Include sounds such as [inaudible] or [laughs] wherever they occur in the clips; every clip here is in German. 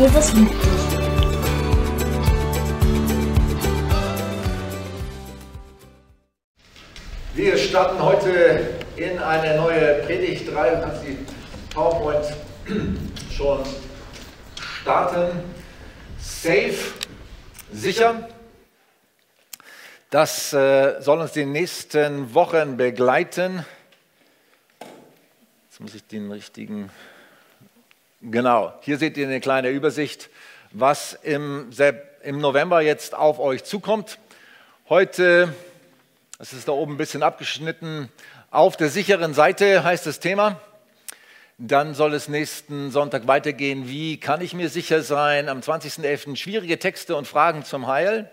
Jesus liebt dich. Wir starten heute in eine neue Predigtreihe. Du kannst die PowerPoint schon starten. Safe, sicher. Das äh, soll uns die nächsten Wochen begleiten. Jetzt muss ich den richtigen. Genau, hier seht ihr eine kleine Übersicht, was im, im November jetzt auf euch zukommt. Heute, das ist da oben ein bisschen abgeschnitten, auf der sicheren Seite heißt das Thema. Dann soll es nächsten Sonntag weitergehen. Wie kann ich mir sicher sein? Am 20.11. schwierige Texte und Fragen zum Heil.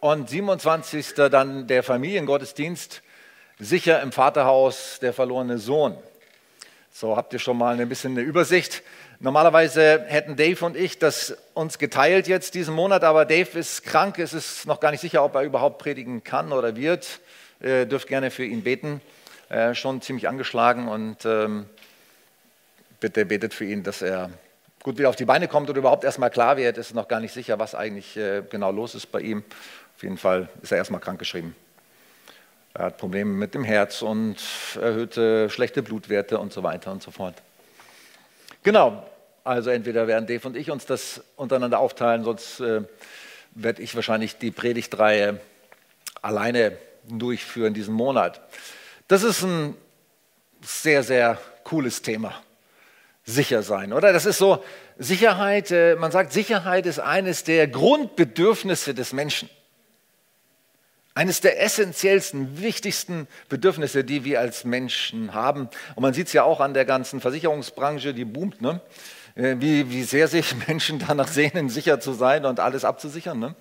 Und 27. dann der Familiengottesdienst, sicher im Vaterhaus der verlorene Sohn. So habt ihr schon mal ein bisschen eine Übersicht. Normalerweise hätten Dave und ich das uns geteilt jetzt diesen Monat, aber Dave ist krank. Es ist noch gar nicht sicher, ob er überhaupt predigen kann oder wird. Ihr dürft gerne für ihn beten. Ist schon ziemlich angeschlagen und ähm, bitte betet für ihn, dass er gut wieder auf die Beine kommt oder überhaupt erstmal klar wird. Es ist noch gar nicht sicher, was eigentlich äh, genau los ist bei ihm. Auf jeden Fall ist er erstmal krankgeschrieben. Er hat Probleme mit dem Herz und erhöhte schlechte Blutwerte und so weiter und so fort. Genau, also entweder werden Dave und ich uns das untereinander aufteilen, sonst äh, werde ich wahrscheinlich die Predigtreihe alleine durchführen diesen Monat. Das ist ein sehr, sehr cooles Thema. Sicher sein, oder? Das ist so, Sicherheit, äh, man sagt, Sicherheit ist eines der Grundbedürfnisse des Menschen. Eines der essentiellsten, wichtigsten Bedürfnisse, die wir als Menschen haben. Und man sieht es ja auch an der ganzen Versicherungsbranche, die boomt, ne? Äh, wie, wie sehr sich [laughs] Menschen danach sehnen, sicher zu sein und alles abzusichern. Ne?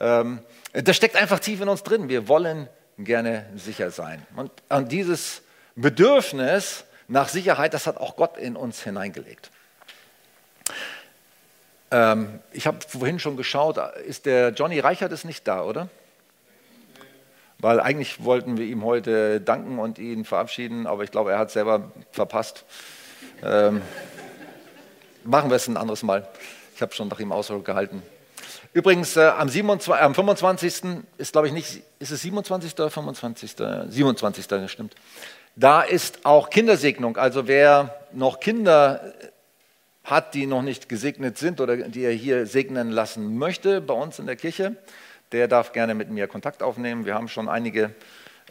Ähm, das steckt einfach tief in uns drin. Wir wollen gerne sicher sein. Und, und dieses Bedürfnis nach Sicherheit, das hat auch Gott in uns hineingelegt. Ähm, ich habe vorhin schon geschaut, ist der Johnny Reichert ist nicht da, oder? Weil eigentlich wollten wir ihm heute danken und ihn verabschieden, aber ich glaube, er hat selber verpasst. Ähm, machen wir es ein anderes Mal. Ich habe schon nach ihm Ausdruck gehalten. Übrigens, äh, am, 27, am 25. ist, glaube ich, nicht, ist es 27. oder 25.? 27. das stimmt. Da ist auch Kindersegnung. Also wer noch Kinder hat, die noch nicht gesegnet sind oder die er hier segnen lassen möchte bei uns in der Kirche, der darf gerne mit mir Kontakt aufnehmen. Wir haben schon einige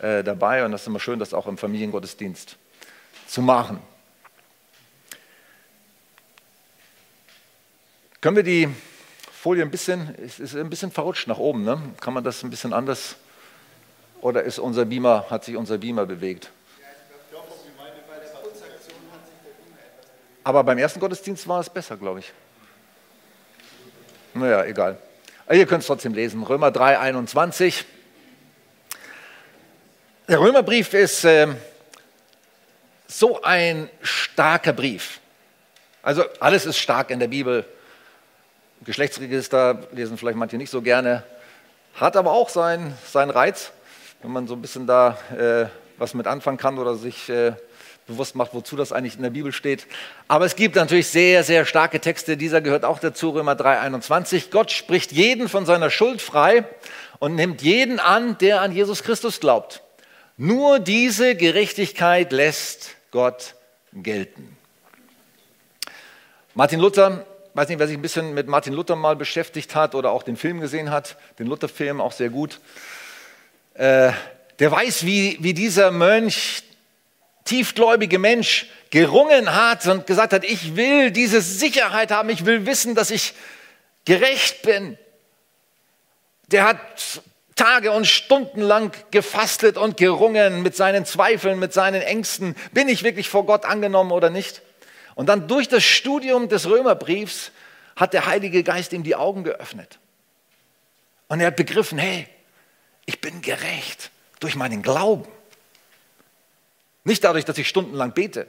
äh, dabei und das ist immer schön, das auch im Familiengottesdienst zu machen. Können wir die Folie ein bisschen, es ist ein bisschen verrutscht nach oben, ne? Kann man das ein bisschen anders? Oder ist unser Beamer, hat sich unser Beamer bewegt? Aber beim ersten Gottesdienst war es besser, glaube ich. Naja, egal. Aber ihr könnt es trotzdem lesen. Römer 3, 21. Der Römerbrief ist äh, so ein starker Brief. Also alles ist stark in der Bibel. Geschlechtsregister lesen vielleicht manche nicht so gerne. Hat aber auch seinen sein Reiz, wenn man so ein bisschen da äh, was mit anfangen kann oder sich äh, bewusst macht, wozu das eigentlich in der Bibel steht. Aber es gibt natürlich sehr, sehr starke Texte. Dieser gehört auch dazu, Römer 3,21. Gott spricht jeden von seiner Schuld frei und nimmt jeden an, der an Jesus Christus glaubt. Nur diese Gerechtigkeit lässt Gott gelten. Martin Luther, weiß nicht, wer sich ein bisschen mit Martin Luther mal beschäftigt hat oder auch den Film gesehen hat, den Luther-Film auch sehr gut, äh, der weiß, wie, wie dieser Mönch tiefgläubige Mensch gerungen hat und gesagt hat, ich will diese Sicherheit haben, ich will wissen, dass ich gerecht bin. Der hat Tage und Stunden lang gefastet und gerungen mit seinen Zweifeln, mit seinen Ängsten. Bin ich wirklich vor Gott angenommen oder nicht? Und dann durch das Studium des Römerbriefs hat der Heilige Geist ihm die Augen geöffnet. Und er hat begriffen, hey, ich bin gerecht durch meinen Glauben. Nicht dadurch, dass ich stundenlang bete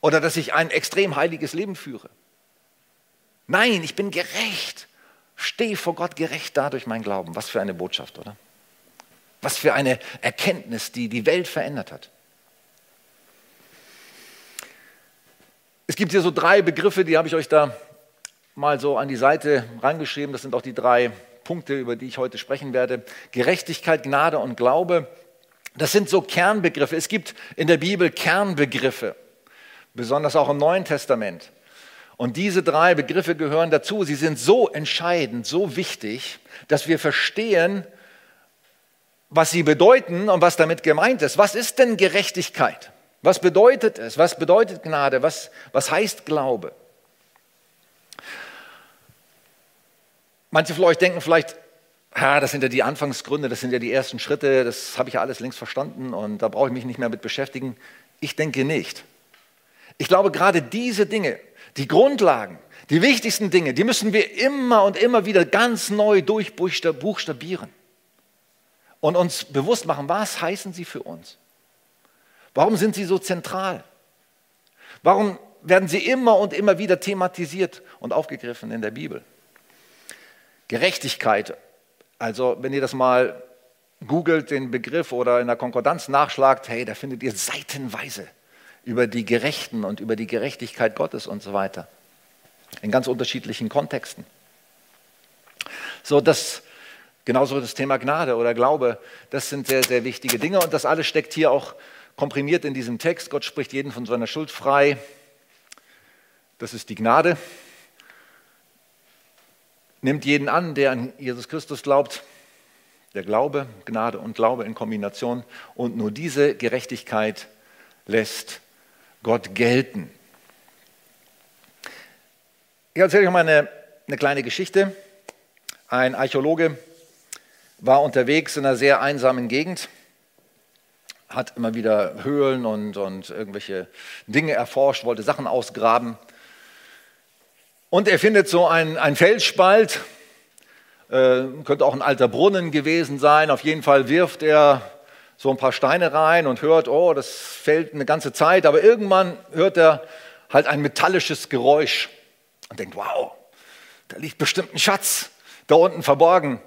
oder dass ich ein extrem heiliges Leben führe. Nein, ich bin gerecht. Stehe vor Gott gerecht dadurch mein Glauben. Was für eine Botschaft, oder? Was für eine Erkenntnis, die die Welt verändert hat. Es gibt hier so drei Begriffe, die habe ich euch da mal so an die Seite reingeschrieben. Das sind auch die drei Punkte, über die ich heute sprechen werde. Gerechtigkeit, Gnade und Glaube. Das sind so Kernbegriffe. Es gibt in der Bibel Kernbegriffe, besonders auch im Neuen Testament. Und diese drei Begriffe gehören dazu. Sie sind so entscheidend, so wichtig, dass wir verstehen, was sie bedeuten und was damit gemeint ist. Was ist denn Gerechtigkeit? Was bedeutet es? Was bedeutet Gnade? Was, was heißt Glaube? Manche von euch denken vielleicht, ja, das sind ja die Anfangsgründe, das sind ja die ersten Schritte, das habe ich ja alles längst verstanden und da brauche ich mich nicht mehr mit beschäftigen. Ich denke nicht. Ich glaube, gerade diese Dinge, die Grundlagen, die wichtigsten Dinge, die müssen wir immer und immer wieder ganz neu durchbuchstabieren und uns bewusst machen, was heißen sie für uns? Warum sind sie so zentral? Warum werden sie immer und immer wieder thematisiert und aufgegriffen in der Bibel? Gerechtigkeit. Also wenn ihr das mal googelt, den Begriff oder in der Konkordanz nachschlagt, hey, da findet ihr seitenweise über die Gerechten und über die Gerechtigkeit Gottes und so weiter. In ganz unterschiedlichen Kontexten. So, das, genauso das Thema Gnade oder Glaube, das sind sehr, sehr wichtige Dinge und das alles steckt hier auch komprimiert in diesem Text. Gott spricht jeden von seiner Schuld frei. Das ist die Gnade nimmt jeden an, der an Jesus Christus glaubt. Der Glaube, Gnade und Glaube in Kombination. Und nur diese Gerechtigkeit lässt Gott gelten. Ich erzähle euch mal eine, eine kleine Geschichte. Ein Archäologe war unterwegs in einer sehr einsamen Gegend, hat immer wieder Höhlen und, und irgendwelche Dinge erforscht, wollte Sachen ausgraben. Und er findet so einen, Felsspalt, äh, könnte auch ein alter Brunnen gewesen sein. Auf jeden Fall wirft er so ein paar Steine rein und hört, oh, das fällt eine ganze Zeit. Aber irgendwann hört er halt ein metallisches Geräusch und denkt, wow, da liegt bestimmt ein Schatz da unten verborgen.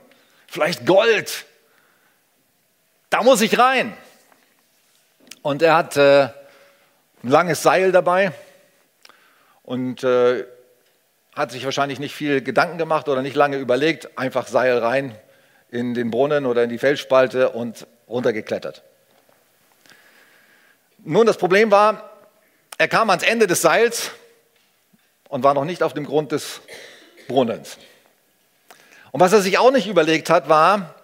Vielleicht Gold. Da muss ich rein. Und er hat äh, ein langes Seil dabei und äh, hat sich wahrscheinlich nicht viel Gedanken gemacht oder nicht lange überlegt, einfach Seil rein in den Brunnen oder in die Felsspalte und runtergeklettert. Nun, das Problem war, er kam ans Ende des Seils und war noch nicht auf dem Grund des Brunnens. Und was er sich auch nicht überlegt hat, war,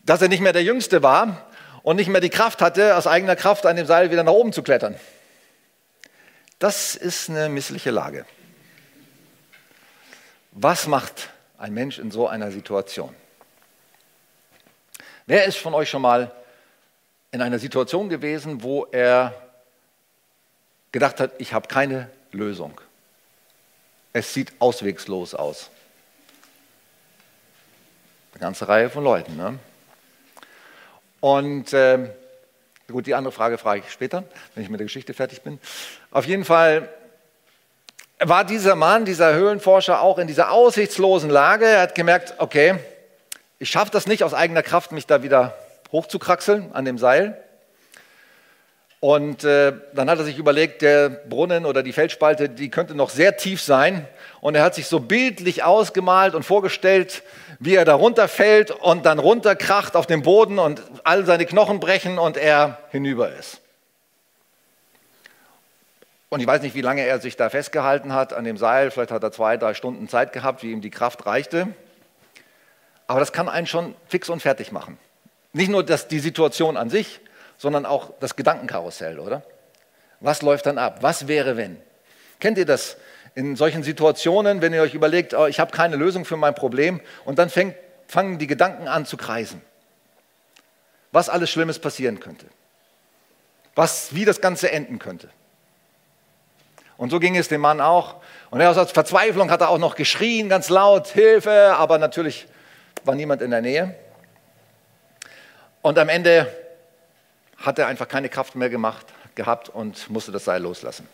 dass er nicht mehr der Jüngste war und nicht mehr die Kraft hatte, aus eigener Kraft an dem Seil wieder nach oben zu klettern. Das ist eine missliche Lage. Was macht ein Mensch in so einer Situation? Wer ist von euch schon mal in einer Situation gewesen, wo er gedacht hat, ich habe keine Lösung? Es sieht auswegslos aus. Eine ganze Reihe von Leuten. Ne? Und äh, gut, die andere Frage frage ich später, wenn ich mit der Geschichte fertig bin. Auf jeden Fall war dieser Mann, dieser Höhlenforscher auch in dieser aussichtslosen Lage. Er hat gemerkt, okay, ich schaffe das nicht aus eigener Kraft, mich da wieder hochzukraxeln an dem Seil. Und äh, dann hat er sich überlegt, der Brunnen oder die Felsspalte, die könnte noch sehr tief sein. Und er hat sich so bildlich ausgemalt und vorgestellt, wie er da runterfällt und dann runterkracht auf den Boden und all seine Knochen brechen und er hinüber ist. Und ich weiß nicht, wie lange er sich da festgehalten hat an dem Seil. Vielleicht hat er zwei, drei Stunden Zeit gehabt, wie ihm die Kraft reichte. Aber das kann einen schon fix und fertig machen. Nicht nur das, die Situation an sich, sondern auch das Gedankenkarussell, oder? Was läuft dann ab? Was wäre, wenn? Kennt ihr das in solchen Situationen, wenn ihr euch überlegt, oh, ich habe keine Lösung für mein Problem und dann fängt, fangen die Gedanken an zu kreisen? Was alles Schlimmes passieren könnte? Was, wie das Ganze enden könnte? Und so ging es dem Mann auch. Und er aus Verzweiflung hat er auch noch geschrien, ganz laut, Hilfe, aber natürlich war niemand in der Nähe. Und am Ende hat er einfach keine Kraft mehr gemacht, gehabt und musste das Seil loslassen.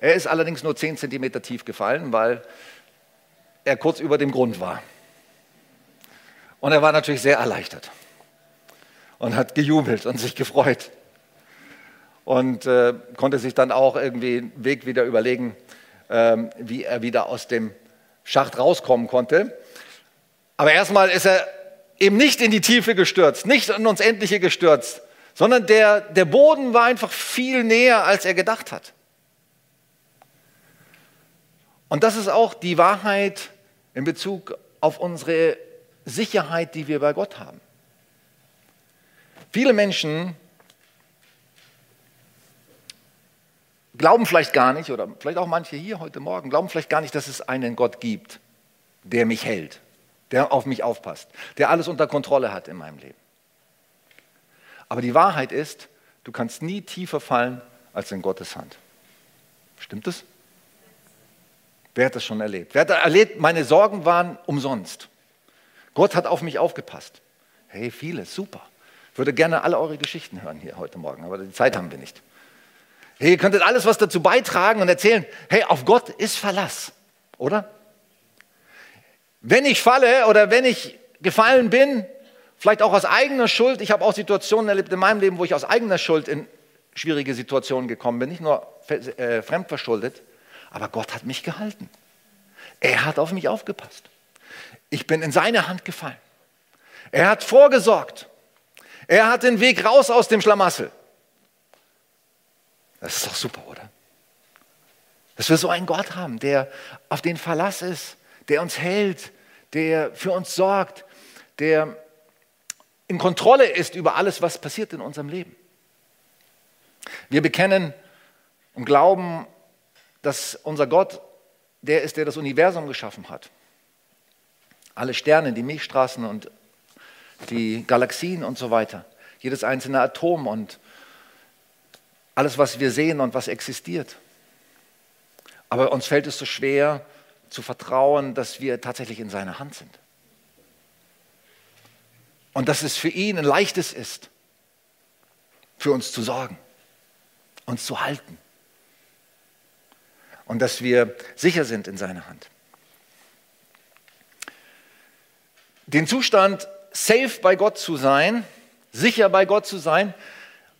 Er ist allerdings nur 10 Zentimeter tief gefallen, weil er kurz über dem Grund war. Und er war natürlich sehr erleichtert und hat gejubelt und sich gefreut. Und äh, konnte sich dann auch irgendwie einen Weg wieder überlegen, ähm, wie er wieder aus dem Schacht rauskommen konnte. Aber erstmal ist er eben nicht in die Tiefe gestürzt, nicht in uns Endliche gestürzt, sondern der, der Boden war einfach viel näher, als er gedacht hat. Und das ist auch die Wahrheit in Bezug auf unsere Sicherheit, die wir bei Gott haben. Viele Menschen glauben vielleicht gar nicht, oder vielleicht auch manche hier heute Morgen, glauben vielleicht gar nicht, dass es einen Gott gibt, der mich hält, der auf mich aufpasst, der alles unter Kontrolle hat in meinem Leben. Aber die Wahrheit ist, du kannst nie tiefer fallen als in Gottes Hand. Stimmt es? Wer hat das schon erlebt? Wer hat erlebt, meine Sorgen waren umsonst? Gott hat auf mich aufgepasst. Hey, viele, super. Ich würde gerne alle eure Geschichten hören hier heute Morgen, aber die Zeit haben wir nicht. Hey, ihr könntet alles was dazu beitragen und erzählen, hey, auf Gott ist Verlass, oder? Wenn ich falle oder wenn ich gefallen bin, vielleicht auch aus eigener Schuld, ich habe auch Situationen erlebt in meinem Leben, wo ich aus eigener Schuld in schwierige Situationen gekommen bin, nicht nur äh, fremdverschuldet, aber Gott hat mich gehalten. Er hat auf mich aufgepasst. Ich bin in seine Hand gefallen. Er hat vorgesorgt. Er hat den Weg raus aus dem Schlamassel. Das ist doch super, oder? Dass wir so einen Gott haben, der auf den Verlass ist, der uns hält, der für uns sorgt, der in Kontrolle ist über alles, was passiert in unserem Leben. Wir bekennen und glauben, dass unser Gott der ist, der das Universum geschaffen hat. Alle Sterne, die Milchstraßen und die Galaxien und so weiter. Jedes einzelne Atom und alles, was wir sehen und was existiert. Aber uns fällt es so schwer zu vertrauen, dass wir tatsächlich in seiner Hand sind. Und dass es für ihn ein leichtes ist, für uns zu sorgen, uns zu halten. Und dass wir sicher sind in seiner Hand. Den Zustand, safe bei Gott zu sein, sicher bei Gott zu sein,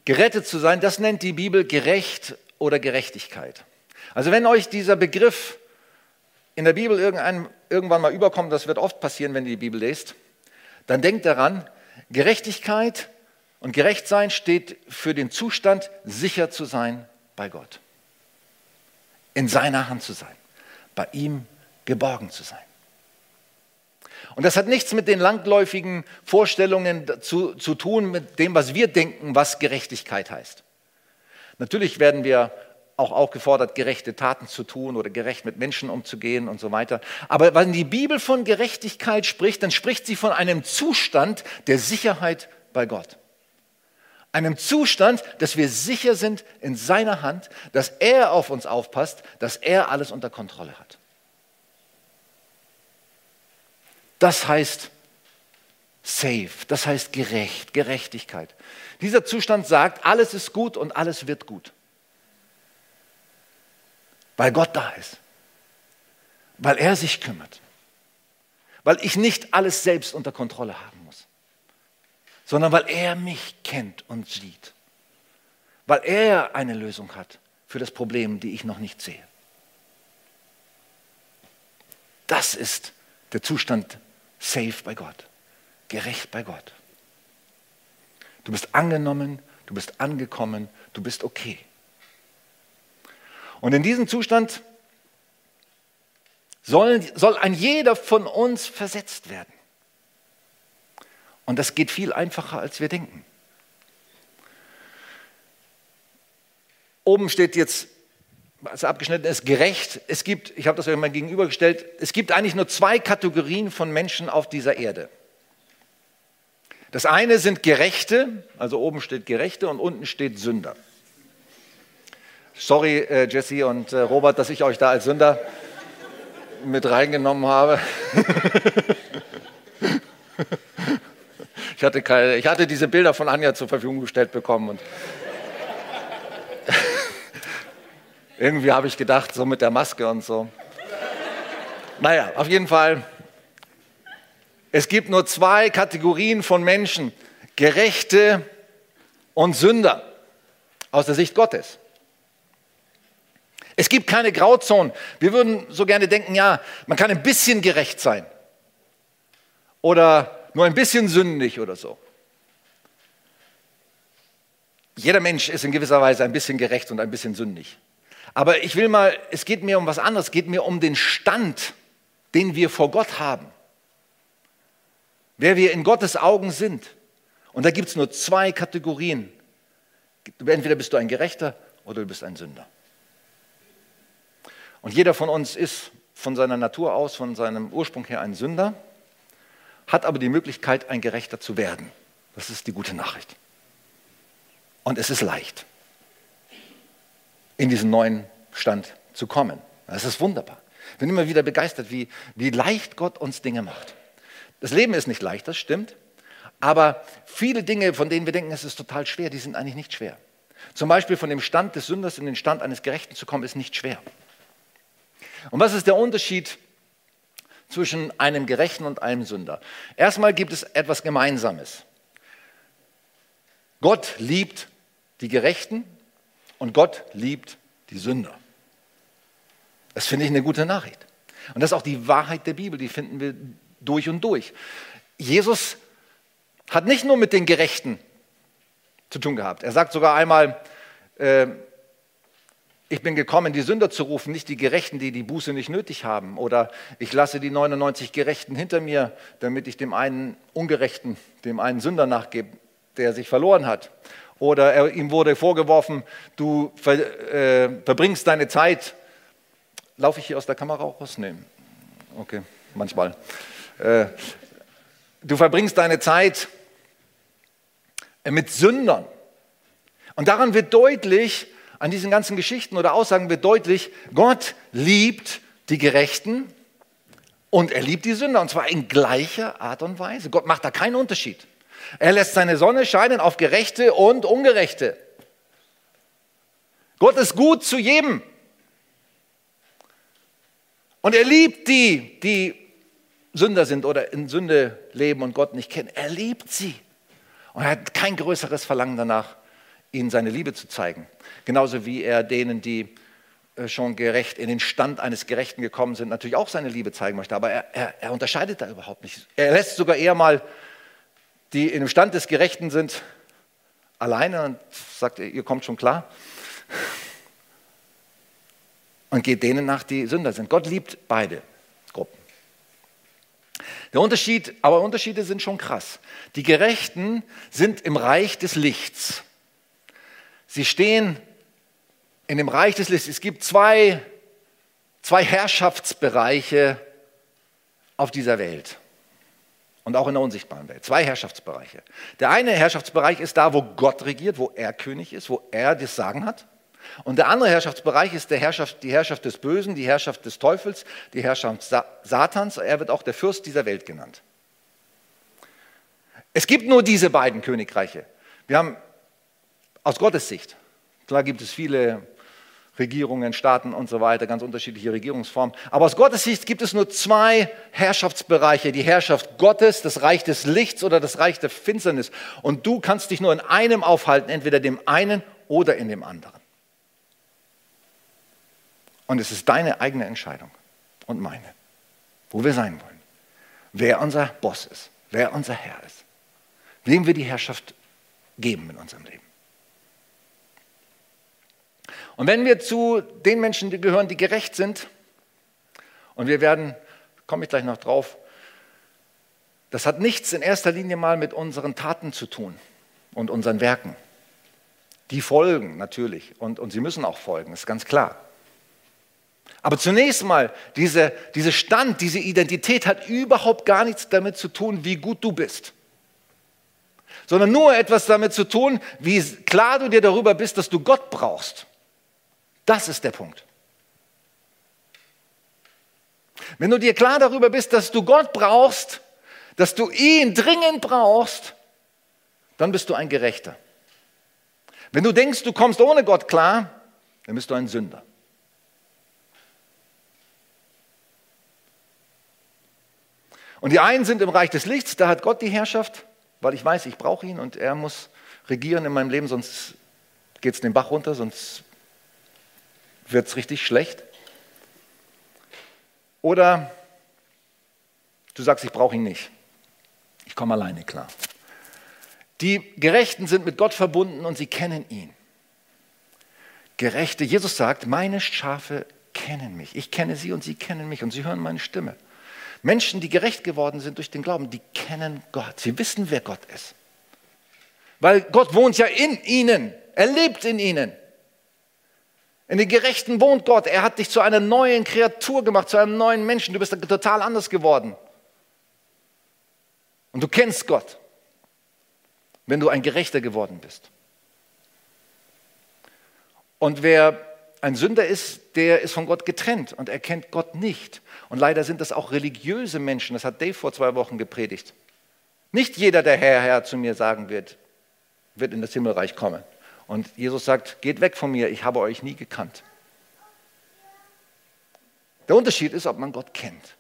Gerettet zu sein, das nennt die Bibel gerecht oder Gerechtigkeit. Also wenn euch dieser Begriff in der Bibel irgendwann mal überkommt, das wird oft passieren, wenn ihr die Bibel lest, dann denkt daran, Gerechtigkeit und Gerechtsein steht für den Zustand, sicher zu sein bei Gott. In seiner Hand zu sein, bei ihm geborgen zu sein. Und das hat nichts mit den langläufigen Vorstellungen zu, zu tun, mit dem, was wir denken, was Gerechtigkeit heißt. Natürlich werden wir auch aufgefordert, gerechte Taten zu tun oder gerecht mit Menschen umzugehen und so weiter. Aber wenn die Bibel von Gerechtigkeit spricht, dann spricht sie von einem Zustand der Sicherheit bei Gott. Einem Zustand, dass wir sicher sind in seiner Hand, dass er auf uns aufpasst, dass er alles unter Kontrolle hat. Das heißt safe, das heißt gerecht, Gerechtigkeit. Dieser Zustand sagt, alles ist gut und alles wird gut. Weil Gott da ist. Weil er sich kümmert. Weil ich nicht alles selbst unter Kontrolle haben muss. Sondern weil er mich kennt und sieht. Weil er eine Lösung hat für das Problem, die ich noch nicht sehe. Das ist der Zustand safe bei Gott, gerecht bei Gott. Du bist angenommen, du bist angekommen, du bist okay. Und in diesem Zustand soll, soll ein jeder von uns versetzt werden. Und das geht viel einfacher, als wir denken. Oben steht jetzt also abgeschnitten ist, gerecht. Es gibt, ich habe das euch mal gegenübergestellt, es gibt eigentlich nur zwei Kategorien von Menschen auf dieser Erde. Das eine sind Gerechte, also oben steht Gerechte und unten steht Sünder. Sorry, äh, Jesse und äh, Robert, dass ich euch da als Sünder mit reingenommen habe. [laughs] ich, hatte keine, ich hatte diese Bilder von Anja zur Verfügung gestellt bekommen und Irgendwie habe ich gedacht, so mit der Maske und so. Naja, auf jeden Fall. Es gibt nur zwei Kategorien von Menschen, Gerechte und Sünder. aus der Sicht Gottes. Es gibt keine Grauzonen. Wir würden so gerne denken, ja, man kann ein bisschen gerecht sein oder nur ein bisschen sündig oder so. Jeder Mensch ist in gewisser Weise ein bisschen gerecht und ein bisschen sündig. Aber ich will mal, es geht mir um was anderes, es geht mir um den Stand, den wir vor Gott haben. Wer wir in Gottes Augen sind. Und da gibt es nur zwei Kategorien. Entweder bist du ein Gerechter oder du bist ein Sünder. Und jeder von uns ist von seiner Natur aus, von seinem Ursprung her ein Sünder, hat aber die Möglichkeit, ein Gerechter zu werden. Das ist die gute Nachricht. Und es ist leicht, in diesen neuen Stand zu kommen. Das ist wunderbar. Ich bin immer wieder begeistert, wie, wie leicht Gott uns Dinge macht. Das Leben ist nicht leicht, das stimmt. Aber viele Dinge, von denen wir denken, es ist total schwer, die sind eigentlich nicht schwer. Zum Beispiel von dem Stand des Sünders in den Stand eines Gerechten zu kommen, ist nicht schwer. Und was ist der Unterschied zwischen einem Gerechten und einem Sünder? Erstmal gibt es etwas Gemeinsames. Gott liebt die Gerechten und Gott liebt die Sünder. Das finde ich eine gute Nachricht. Und das ist auch die Wahrheit der Bibel, die finden wir durch und durch. Jesus hat nicht nur mit den Gerechten zu tun gehabt. Er sagt sogar einmal, äh, ich bin gekommen, die Sünder zu rufen, nicht die Gerechten, die die Buße nicht nötig haben. Oder ich lasse die 99 Gerechten hinter mir, damit ich dem einen Ungerechten, dem einen Sünder nachgebe, der sich verloren hat. Oder er, ihm wurde vorgeworfen, du ver, äh, verbringst deine Zeit. Laufe ich hier aus der Kamera raus? Nee. Okay, manchmal. Äh, du verbringst deine Zeit mit Sündern. Und daran wird deutlich, an diesen ganzen Geschichten oder Aussagen wird deutlich, Gott liebt die Gerechten und er liebt die Sünder. Und zwar in gleicher Art und Weise. Gott macht da keinen Unterschied. Er lässt seine Sonne scheinen auf Gerechte und Ungerechte. Gott ist gut zu jedem. Und er liebt die, die Sünder sind oder in Sünde leben und Gott nicht kennen. Er liebt sie. Und er hat kein größeres Verlangen danach, ihnen seine Liebe zu zeigen. Genauso wie er denen, die äh, schon gerecht in den Stand eines Gerechten gekommen sind, natürlich auch seine Liebe zeigen möchte. Aber er, er, er unterscheidet da überhaupt nicht. Er lässt sogar eher mal die in dem Stand des Gerechten sind alleine und sagt, ihr kommt schon klar. Und geht denen nach, die Sünder sind. Gott liebt beide Gruppen. Der Unterschied, aber Unterschiede sind schon krass. Die Gerechten sind im Reich des Lichts. Sie stehen in dem Reich des Lichts. Es gibt zwei, zwei Herrschaftsbereiche auf dieser Welt und auch in der unsichtbaren Welt. Zwei Herrschaftsbereiche. Der eine Herrschaftsbereich ist da, wo Gott regiert, wo er König ist, wo er das Sagen hat. Und der andere Herrschaftsbereich ist der Herrschaft, die Herrschaft des Bösen, die Herrschaft des Teufels, die Herrschaft Satans. Er wird auch der Fürst dieser Welt genannt. Es gibt nur diese beiden Königreiche. Wir haben aus Gottes Sicht. Klar gibt es viele Regierungen, Staaten und so weiter, ganz unterschiedliche Regierungsformen. Aber aus Gottes Sicht gibt es nur zwei Herrschaftsbereiche. Die Herrschaft Gottes, das Reich des Lichts oder das Reich der Finsternis. Und du kannst dich nur in einem aufhalten, entweder dem einen oder in dem anderen. Und es ist deine eigene Entscheidung und meine, wo wir sein wollen. Wer unser Boss ist, wer unser Herr ist, wem wir die Herrschaft geben in unserem Leben. Und wenn wir zu den Menschen gehören, die gerecht sind, und wir werden, komme ich gleich noch drauf, das hat nichts in erster Linie mal mit unseren Taten zu tun und unseren Werken. Die folgen natürlich und, und sie müssen auch folgen, ist ganz klar. Aber zunächst mal, diese, diese Stand, diese Identität hat überhaupt gar nichts damit zu tun, wie gut du bist, sondern nur etwas damit zu tun, wie klar du dir darüber bist, dass du Gott brauchst. Das ist der Punkt. Wenn du dir klar darüber bist, dass du Gott brauchst, dass du ihn dringend brauchst, dann bist du ein Gerechter. Wenn du denkst, du kommst ohne Gott klar, dann bist du ein Sünder. Und die einen sind im Reich des Lichts, da hat Gott die Herrschaft, weil ich weiß, ich brauche ihn und er muss regieren in meinem Leben, sonst geht es den Bach runter, sonst wird es richtig schlecht. Oder du sagst, ich brauche ihn nicht. Ich komme alleine klar. Die Gerechten sind mit Gott verbunden und sie kennen ihn. Gerechte, Jesus sagt, meine Schafe kennen mich. Ich kenne sie und sie kennen mich und sie hören meine Stimme. Menschen, die gerecht geworden sind durch den Glauben, die kennen Gott. Sie wissen, wer Gott ist. Weil Gott wohnt ja in ihnen. Er lebt in ihnen. In den Gerechten wohnt Gott. Er hat dich zu einer neuen Kreatur gemacht, zu einem neuen Menschen. Du bist total anders geworden. Und du kennst Gott, wenn du ein Gerechter geworden bist. Und wer ein Sünder ist, der ist von Gott getrennt und er kennt Gott nicht. Und leider sind das auch religiöse Menschen. Das hat Dave vor zwei Wochen gepredigt. Nicht jeder, der Herr, Herr zu mir sagen wird, wird in das Himmelreich kommen. Und Jesus sagt, geht weg von mir, ich habe euch nie gekannt. Der Unterschied ist, ob man Gott kennt.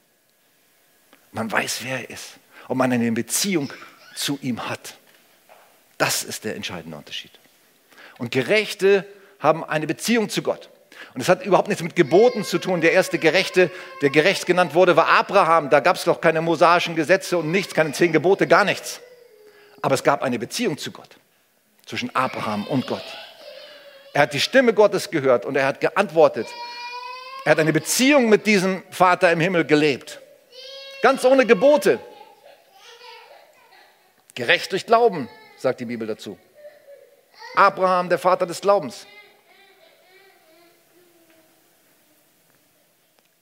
Man weiß, wer er ist. Ob man eine Beziehung zu ihm hat. Das ist der entscheidende Unterschied. Und Gerechte haben eine Beziehung zu Gott. Und es hat überhaupt nichts mit Geboten zu tun. Der erste Gerechte, der gerecht genannt wurde, war Abraham. Da gab es doch keine mosaischen Gesetze und nichts, keine zehn Gebote, gar nichts. Aber es gab eine Beziehung zu Gott, zwischen Abraham und Gott. Er hat die Stimme Gottes gehört und er hat geantwortet. Er hat eine Beziehung mit diesem Vater im Himmel gelebt. Ganz ohne Gebote. Gerecht durch Glauben, sagt die Bibel dazu. Abraham, der Vater des Glaubens.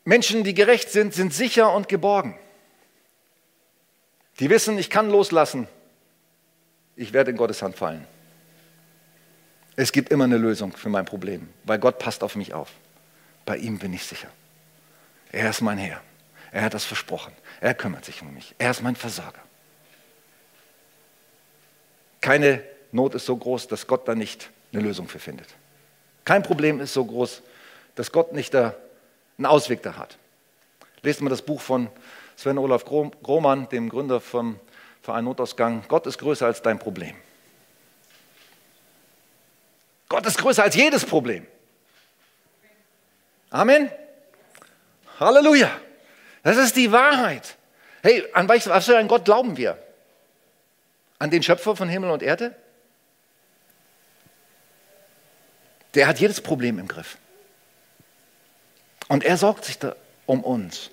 Menschen, die gerecht sind, sind sicher und geborgen. Die wissen, ich kann loslassen. Ich werde in Gottes Hand fallen. Es gibt immer eine Lösung für mein Problem, weil Gott passt auf mich auf. Bei ihm bin ich sicher. Er ist mein Herr. Er hat das versprochen. Er kümmert sich um mich. Er ist mein Versorger. Keine Not ist so groß, dass Gott da nicht eine Lösung für findet. Kein Problem ist so groß, dass Gott nicht da einen Ausweg da hat. Lest mal das Buch von Sven Olaf Grohmann, dem Gründer vom Verein Notausgang. Gott ist größer als dein Problem. Gott ist größer als jedes Problem. Amen. Halleluja. Das ist die Wahrheit. Hey, an was für einen Gott glauben wir? An den Schöpfer von Himmel und Erde? Der hat jedes Problem im Griff. Und er sorgt sich um uns.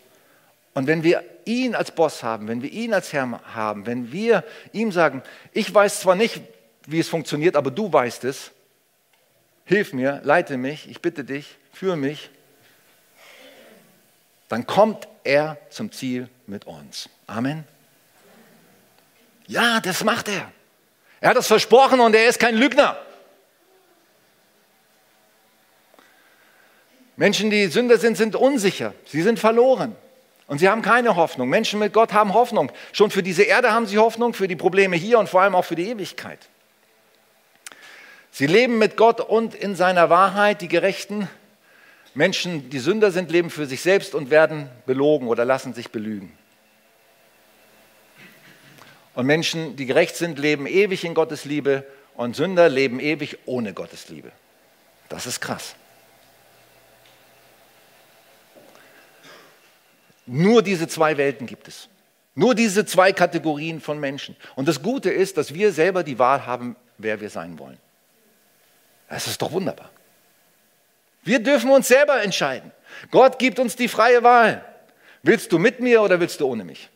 Und wenn wir ihn als Boss haben, wenn wir ihn als Herr haben, wenn wir ihm sagen, ich weiß zwar nicht, wie es funktioniert, aber du weißt es, hilf mir, leite mich, ich bitte dich, führe mich, dann kommt er zum Ziel mit uns. Amen. Ja, das macht er. Er hat es versprochen und er ist kein Lügner. Menschen, die Sünder sind, sind unsicher. Sie sind verloren. Und sie haben keine Hoffnung. Menschen mit Gott haben Hoffnung. Schon für diese Erde haben sie Hoffnung, für die Probleme hier und vor allem auch für die Ewigkeit. Sie leben mit Gott und in seiner Wahrheit. Die Gerechten Menschen, die Sünder sind, leben für sich selbst und werden belogen oder lassen sich belügen. Und Menschen, die gerecht sind, leben ewig in Gottes Liebe und Sünder leben ewig ohne Gottes Liebe. Das ist krass. Nur diese zwei Welten gibt es. Nur diese zwei Kategorien von Menschen. Und das Gute ist, dass wir selber die Wahl haben, wer wir sein wollen. Das ist doch wunderbar. Wir dürfen uns selber entscheiden. Gott gibt uns die freie Wahl. Willst du mit mir oder willst du ohne mich?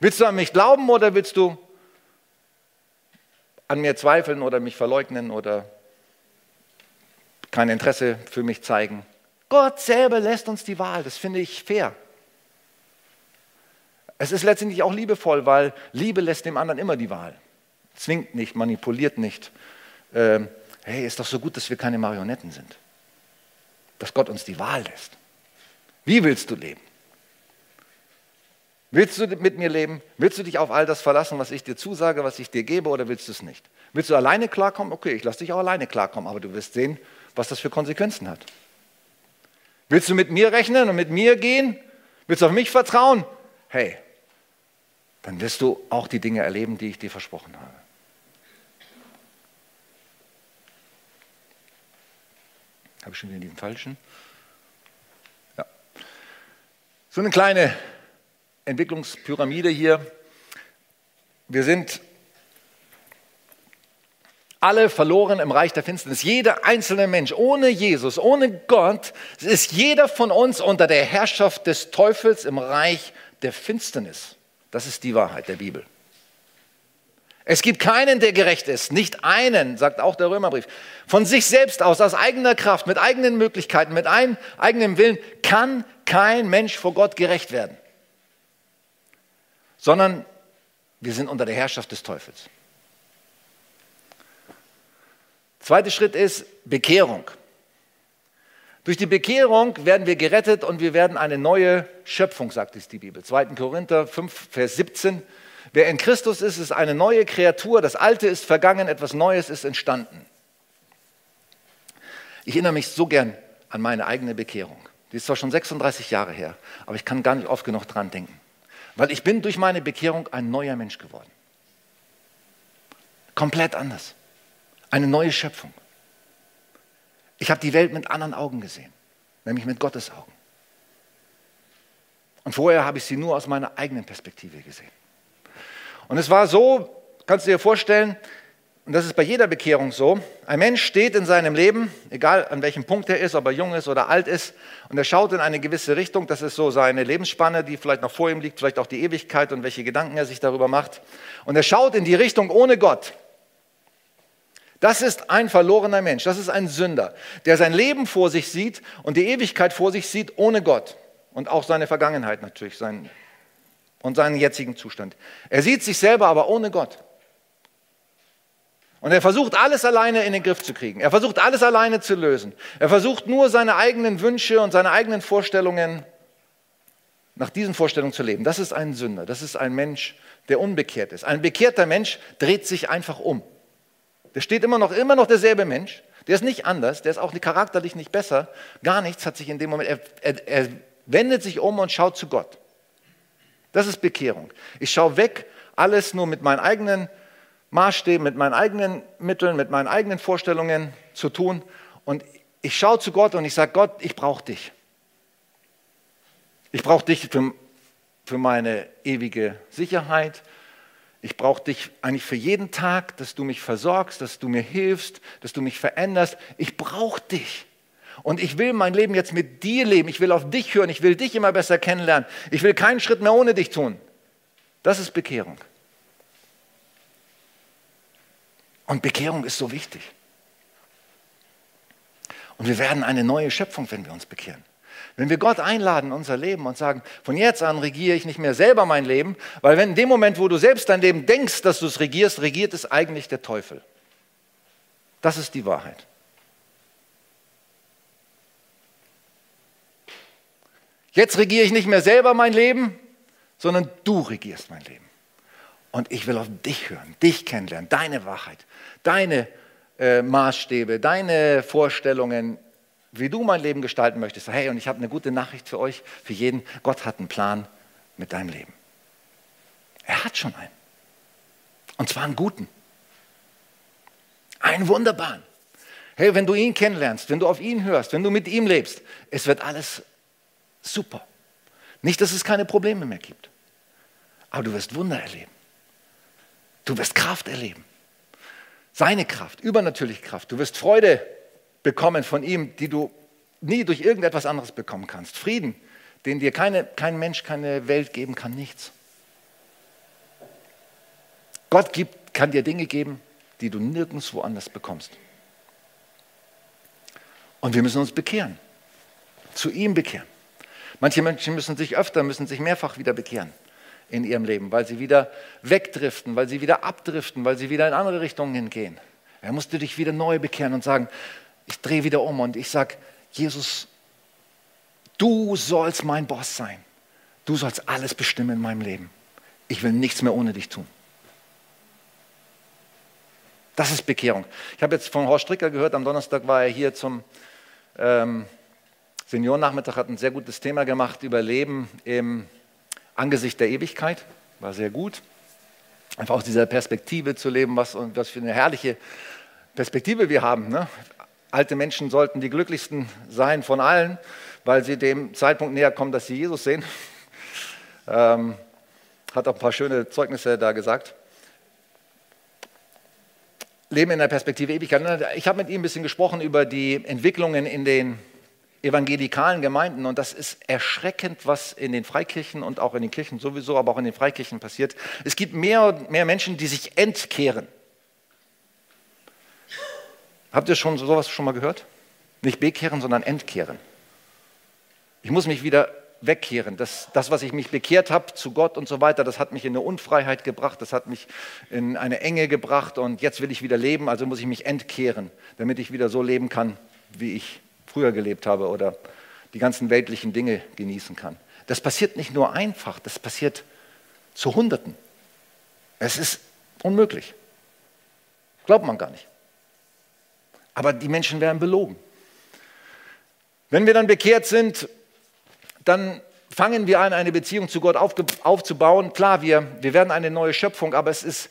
Willst du an mich glauben oder willst du an mir zweifeln oder mich verleugnen oder kein Interesse für mich zeigen? Gott selber lässt uns die Wahl. Das finde ich fair. Es ist letztendlich auch liebevoll, weil Liebe lässt dem anderen immer die Wahl. Zwingt nicht, manipuliert nicht. Ähm, hey, ist doch so gut, dass wir keine Marionetten sind. Dass Gott uns die Wahl lässt. Wie willst du leben? Willst du mit mir leben? Willst du dich auf all das verlassen, was ich dir zusage, was ich dir gebe, oder willst du es nicht? Willst du alleine klarkommen? Okay, ich lasse dich auch alleine klarkommen, aber du wirst sehen, was das für Konsequenzen hat. Willst du mit mir rechnen und mit mir gehen? Willst du auf mich vertrauen? Hey, dann wirst du auch die Dinge erleben, die ich dir versprochen habe. Habe ich schon wieder den falschen? Ja. So eine kleine Entwicklungspyramide hier. Wir sind alle verloren im Reich der Finsternis. Jeder einzelne Mensch ohne Jesus, ohne Gott, ist jeder von uns unter der Herrschaft des Teufels im Reich der Finsternis. Das ist die Wahrheit der Bibel. Es gibt keinen, der gerecht ist. Nicht einen, sagt auch der Römerbrief. Von sich selbst aus, aus eigener Kraft, mit eigenen Möglichkeiten, mit ein, eigenem Willen, kann kein Mensch vor Gott gerecht werden. Sondern wir sind unter der Herrschaft des Teufels. Zweiter Schritt ist Bekehrung. Durch die Bekehrung werden wir gerettet und wir werden eine neue Schöpfung, sagt es die Bibel. 2. Korinther 5, Vers 17. Wer in Christus ist, ist eine neue Kreatur. Das Alte ist vergangen, etwas Neues ist entstanden. Ich erinnere mich so gern an meine eigene Bekehrung. Die ist zwar schon 36 Jahre her, aber ich kann gar nicht oft genug dran denken. Weil ich bin durch meine Bekehrung ein neuer Mensch geworden. Komplett anders. Eine neue Schöpfung. Ich habe die Welt mit anderen Augen gesehen, nämlich mit Gottes Augen. Und vorher habe ich sie nur aus meiner eigenen Perspektive gesehen. Und es war so, kannst du dir vorstellen, und das ist bei jeder Bekehrung so, ein Mensch steht in seinem Leben, egal an welchem Punkt er ist, ob er jung ist oder alt ist, und er schaut in eine gewisse Richtung, das ist so seine Lebensspanne, die vielleicht noch vor ihm liegt, vielleicht auch die Ewigkeit und welche Gedanken er sich darüber macht. Und er schaut in die Richtung ohne Gott. Das ist ein verlorener Mensch, das ist ein Sünder, der sein Leben vor sich sieht und die Ewigkeit vor sich sieht ohne Gott und auch seine Vergangenheit natürlich sein, und seinen jetzigen Zustand. Er sieht sich selber aber ohne Gott. Und er versucht alles alleine in den Griff zu kriegen. Er versucht alles alleine zu lösen. Er versucht nur seine eigenen Wünsche und seine eigenen Vorstellungen nach diesen Vorstellungen zu leben. Das ist ein Sünder. Das ist ein Mensch, der unbekehrt ist. Ein bekehrter Mensch dreht sich einfach um. Der steht immer noch, immer noch derselbe Mensch. Der ist nicht anders, der ist auch charakterlich nicht besser. Gar nichts hat sich in dem Moment, er, er, er wendet sich um und schaut zu Gott. Das ist Bekehrung. Ich schaue weg, alles nur mit meinen eigenen Maßstäben, mit meinen eigenen Mitteln, mit meinen eigenen Vorstellungen zu tun. Und ich schaue zu Gott und ich sage, Gott, ich brauche dich. Ich brauche dich für, für meine ewige Sicherheit, ich brauche dich eigentlich für jeden Tag, dass du mich versorgst, dass du mir hilfst, dass du mich veränderst. Ich brauche dich. Und ich will mein Leben jetzt mit dir leben. Ich will auf dich hören. Ich will dich immer besser kennenlernen. Ich will keinen Schritt mehr ohne dich tun. Das ist Bekehrung. Und Bekehrung ist so wichtig. Und wir werden eine neue Schöpfung, wenn wir uns bekehren. Wenn wir Gott einladen in unser Leben und sagen, von jetzt an regiere ich nicht mehr selber mein Leben, weil wenn in dem Moment, wo du selbst dein Leben denkst, dass du es regierst, regiert es eigentlich der Teufel. Das ist die Wahrheit. Jetzt regiere ich nicht mehr selber mein Leben, sondern du regierst mein Leben. Und ich will auf dich hören, dich kennenlernen, deine Wahrheit, deine äh, Maßstäbe, deine Vorstellungen, wie du mein Leben gestalten möchtest. Hey, und ich habe eine gute Nachricht für euch, für jeden. Gott hat einen Plan mit deinem Leben. Er hat schon einen. Und zwar einen guten. Einen wunderbaren. Hey, wenn du ihn kennenlernst, wenn du auf ihn hörst, wenn du mit ihm lebst, es wird alles super. Nicht, dass es keine Probleme mehr gibt. Aber du wirst Wunder erleben. Du wirst Kraft erleben. Seine Kraft, übernatürliche Kraft. Du wirst Freude bekommen von ihm, die du nie durch irgendetwas anderes bekommen kannst. Frieden, den dir keine, kein Mensch, keine Welt geben kann, nichts. Gott gibt, kann dir Dinge geben, die du nirgendwo anders bekommst. Und wir müssen uns bekehren, zu ihm bekehren. Manche Menschen müssen sich öfter, müssen sich mehrfach wieder bekehren in ihrem Leben, weil sie wieder wegdriften, weil sie wieder abdriften, weil sie wieder in andere Richtungen hingehen. Er musste dich wieder neu bekehren und sagen, ich drehe wieder um und ich sage, Jesus, du sollst mein Boss sein. Du sollst alles bestimmen in meinem Leben. Ich will nichts mehr ohne dich tun. Das ist Bekehrung. Ich habe jetzt von Horst Stricker gehört, am Donnerstag war er hier zum ähm, Seniorennachmittag, hat ein sehr gutes Thema gemacht über Leben im Angesicht der Ewigkeit. War sehr gut. Einfach aus dieser Perspektive zu leben, was, was für eine herrliche Perspektive wir haben. Ne? alte Menschen sollten die glücklichsten sein von allen, weil sie dem Zeitpunkt näher kommen, dass sie Jesus sehen. [laughs] Ähm, hat auch ein paar schöne Zeugnisse da gesagt. Leben in der Perspektive Ewigkeit. Ich habe mit ihm ein bisschen gesprochen über die Entwicklungen in den evangelikalen Gemeinden und das ist erschreckend, was in den Freikirchen und auch in den Kirchen sowieso, aber auch in den Freikirchen passiert. Es gibt mehr und mehr Menschen, die sich entkehren. Habt ihr schon sowas schon mal gehört? Nicht bekehren, sondern entkehren. Ich muss mich wieder wegkehren. Das, das, was ich mich bekehrt habe zu Gott und so weiter, das hat mich in eine Unfreiheit gebracht, das hat mich in eine Enge gebracht und jetzt will ich wieder leben, also muss ich mich entkehren, damit ich wieder so leben kann, wie ich früher gelebt habe oder die ganzen weltlichen Dinge genießen kann. Das passiert nicht nur einfach, das passiert zu Hunderten. Es ist unmöglich. Glaubt man gar nicht. Aber die Menschen werden belogen. Wenn wir dann bekehrt sind, dann fangen wir an, eine Beziehung zu Gott aufzubauen. Klar, wir, wir werden eine neue Schöpfung, aber es ist,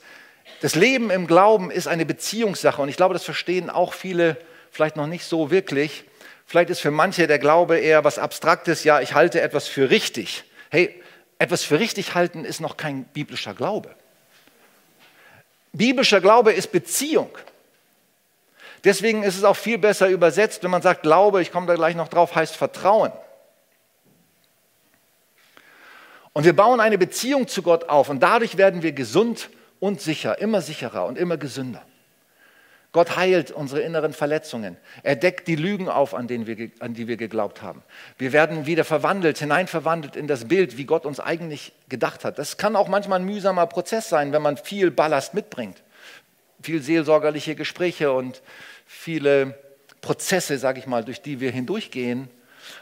das Leben im Glauben ist eine Beziehungssache. Und ich glaube, das verstehen auch viele vielleicht noch nicht so wirklich. Vielleicht ist für manche der Glaube eher was Abstraktes. Ja, ich halte etwas für richtig. Hey, etwas für richtig halten ist noch kein biblischer Glaube. Biblischer Glaube ist Beziehung. Deswegen ist es auch viel besser übersetzt, wenn man sagt Glaube, ich komme da gleich noch drauf, heißt Vertrauen. Und wir bauen eine Beziehung zu Gott auf und dadurch werden wir gesund und sicher, immer sicherer und immer gesünder. Gott heilt unsere inneren Verletzungen. Er deckt die Lügen auf, an, wir, an die wir geglaubt haben. Wir werden wieder verwandelt, hineinverwandelt in das Bild, wie Gott uns eigentlich gedacht hat. Das kann auch manchmal ein mühsamer Prozess sein, wenn man viel Ballast mitbringt. Viel seelsorgerliche Gespräche und viele Prozesse, sage ich mal, durch die wir hindurchgehen.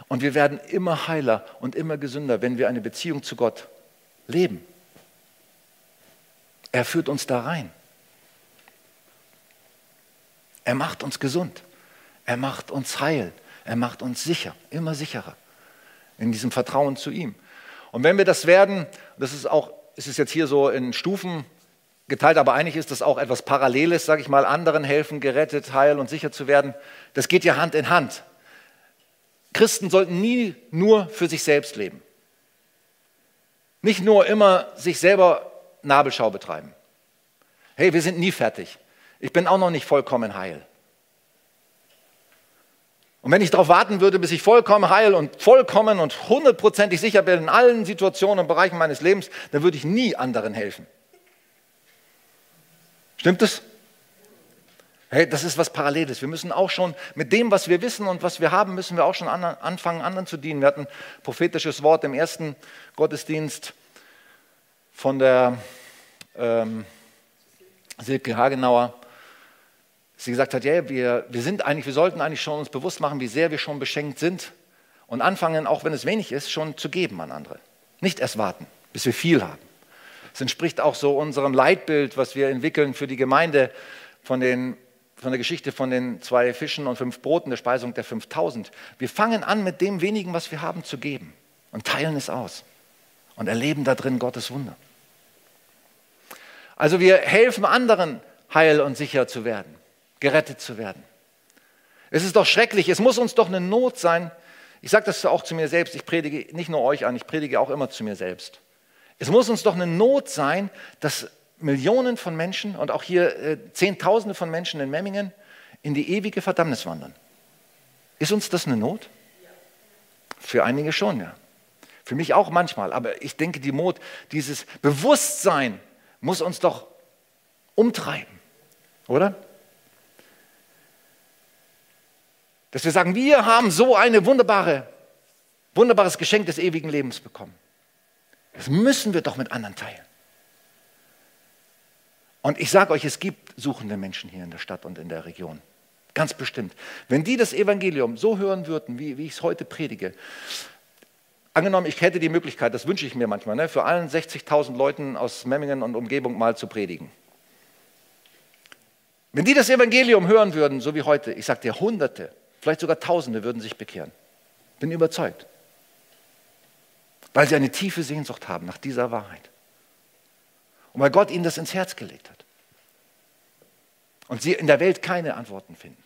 Und wir werden immer heiler und immer gesünder, wenn wir eine Beziehung zu Gott leben. Er führt uns da rein. Er macht uns gesund. Er macht uns heil. Er macht uns sicher, immer sicherer in diesem Vertrauen zu ihm. Und wenn wir das werden, das ist auch, es ist jetzt hier so in Stufen geteilt, aber eigentlich ist das auch etwas Paralleles, sage ich mal, anderen helfen, gerettet, heil und sicher zu werden. Das geht ja Hand in Hand. Christen sollten nie nur für sich selbst leben. Nicht nur immer sich selber Nabelschau betreiben. Hey, wir sind nie fertig. Ich bin auch noch nicht vollkommen heil. Und wenn ich darauf warten würde, bis ich vollkommen heil und vollkommen und hundertprozentig sicher bin in allen Situationen und Bereichen meines Lebens, dann würde ich nie anderen helfen. Stimmt es? Hey, das ist was Paralleles. Wir müssen auch schon mit dem, was wir wissen und was wir haben, müssen wir auch schon anfangen, anderen zu dienen. Wir hatten ein prophetisches Wort im ersten Gottesdienst von der ähm, Silke Hagenauer. Sie gesagt hat, ja, wir, wir sind eigentlich, wir sollten eigentlich schon uns bewusst machen, wie sehr wir schon beschenkt sind und anfangen, auch wenn es wenig ist, schon zu geben an andere. Nicht erst warten, bis wir viel haben. Es entspricht auch so unserem Leitbild, was wir entwickeln für die Gemeinde von den von der Geschichte von den zwei Fischen und fünf Broten, der Speisung der 5000. Wir fangen an, mit dem wenigen, was wir haben, zu geben und teilen es aus und erleben da drin Gottes Wunder. Also wir helfen anderen, heil und sicher zu werden, gerettet zu werden. Es ist doch schrecklich, es muss uns doch eine Not sein. Ich sage das auch zu mir selbst, ich predige nicht nur euch an, ich predige auch immer zu mir selbst. Es muss uns doch eine Not sein, dass Millionen von Menschen und auch hier äh, Zehntausende von Menschen in Memmingen in die ewige Verdammnis wandern. Ist uns das eine Not? Für einige schon, ja. Für mich auch manchmal. Aber ich denke, die Not, dieses Bewusstsein muss uns doch umtreiben, oder? Dass wir sagen, wir haben so ein wunderbare, wunderbares Geschenk des ewigen Lebens bekommen. Das müssen wir doch mit anderen teilen. Und ich sage euch, es gibt suchende Menschen hier in der Stadt und in der Region. Ganz bestimmt. Wenn die das Evangelium so hören würden, wie, wie ich es heute predige, angenommen, ich hätte die Möglichkeit, das wünsche ich mir manchmal, ne, für allen 60.000 Leuten aus Memmingen und Umgebung mal zu predigen. Wenn die das Evangelium hören würden, so wie heute, ich sage dir, Hunderte, Vielleicht sogar Tausende würden sich bekehren. Bin überzeugt. Weil sie eine tiefe Sehnsucht haben nach dieser Wahrheit. Und weil Gott ihnen das ins Herz gelegt hat. Und sie in der Welt keine Antworten finden.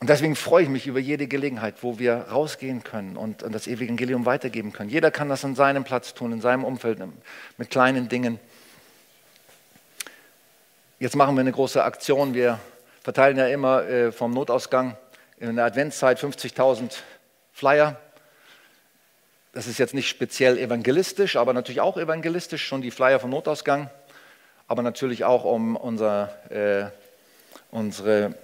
Und deswegen freue ich mich über jede Gelegenheit, wo wir rausgehen können und, das Evangelium weitergeben können. Jeder kann das an seinem Platz tun, in seinem Umfeld, mit kleinen Dingen. Jetzt machen wir eine große Aktion. Wir verteilen ja immer äh, vom Notausgang in der Adventszeit 50.000 Flyer. Das ist jetzt nicht speziell evangelistisch, aber natürlich auch evangelistisch, schon die Flyer vom Notausgang, aber natürlich auch um unser, äh, unsere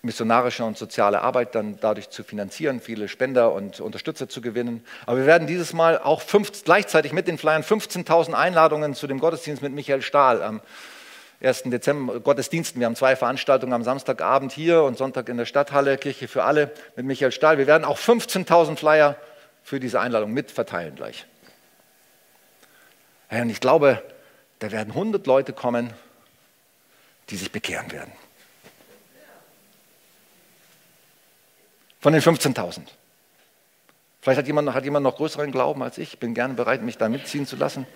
missionarische und soziale Arbeit dann dadurch zu finanzieren, viele Spender und Unterstützer zu gewinnen. Aber wir werden dieses Mal auch fünf, gleichzeitig mit den Flyern 15.000 Einladungen zu dem Gottesdienst mit Michael Stahl am 1. Dezember Gottesdiensten. Wir haben zwei Veranstaltungen am Samstagabend hier und Sonntag in der Stadthalle, Kirche für alle mit Michael Stahl. Wir werden auch 15.000 Flyer für diese Einladung mitverteilen gleich. und ich glaube, da werden 100 Leute kommen, die sich bekehren werden. Von den 15.000. Vielleicht hat jemand, hat jemand noch größeren Glauben als ich. Ich bin gerne bereit, mich da mitziehen zu lassen.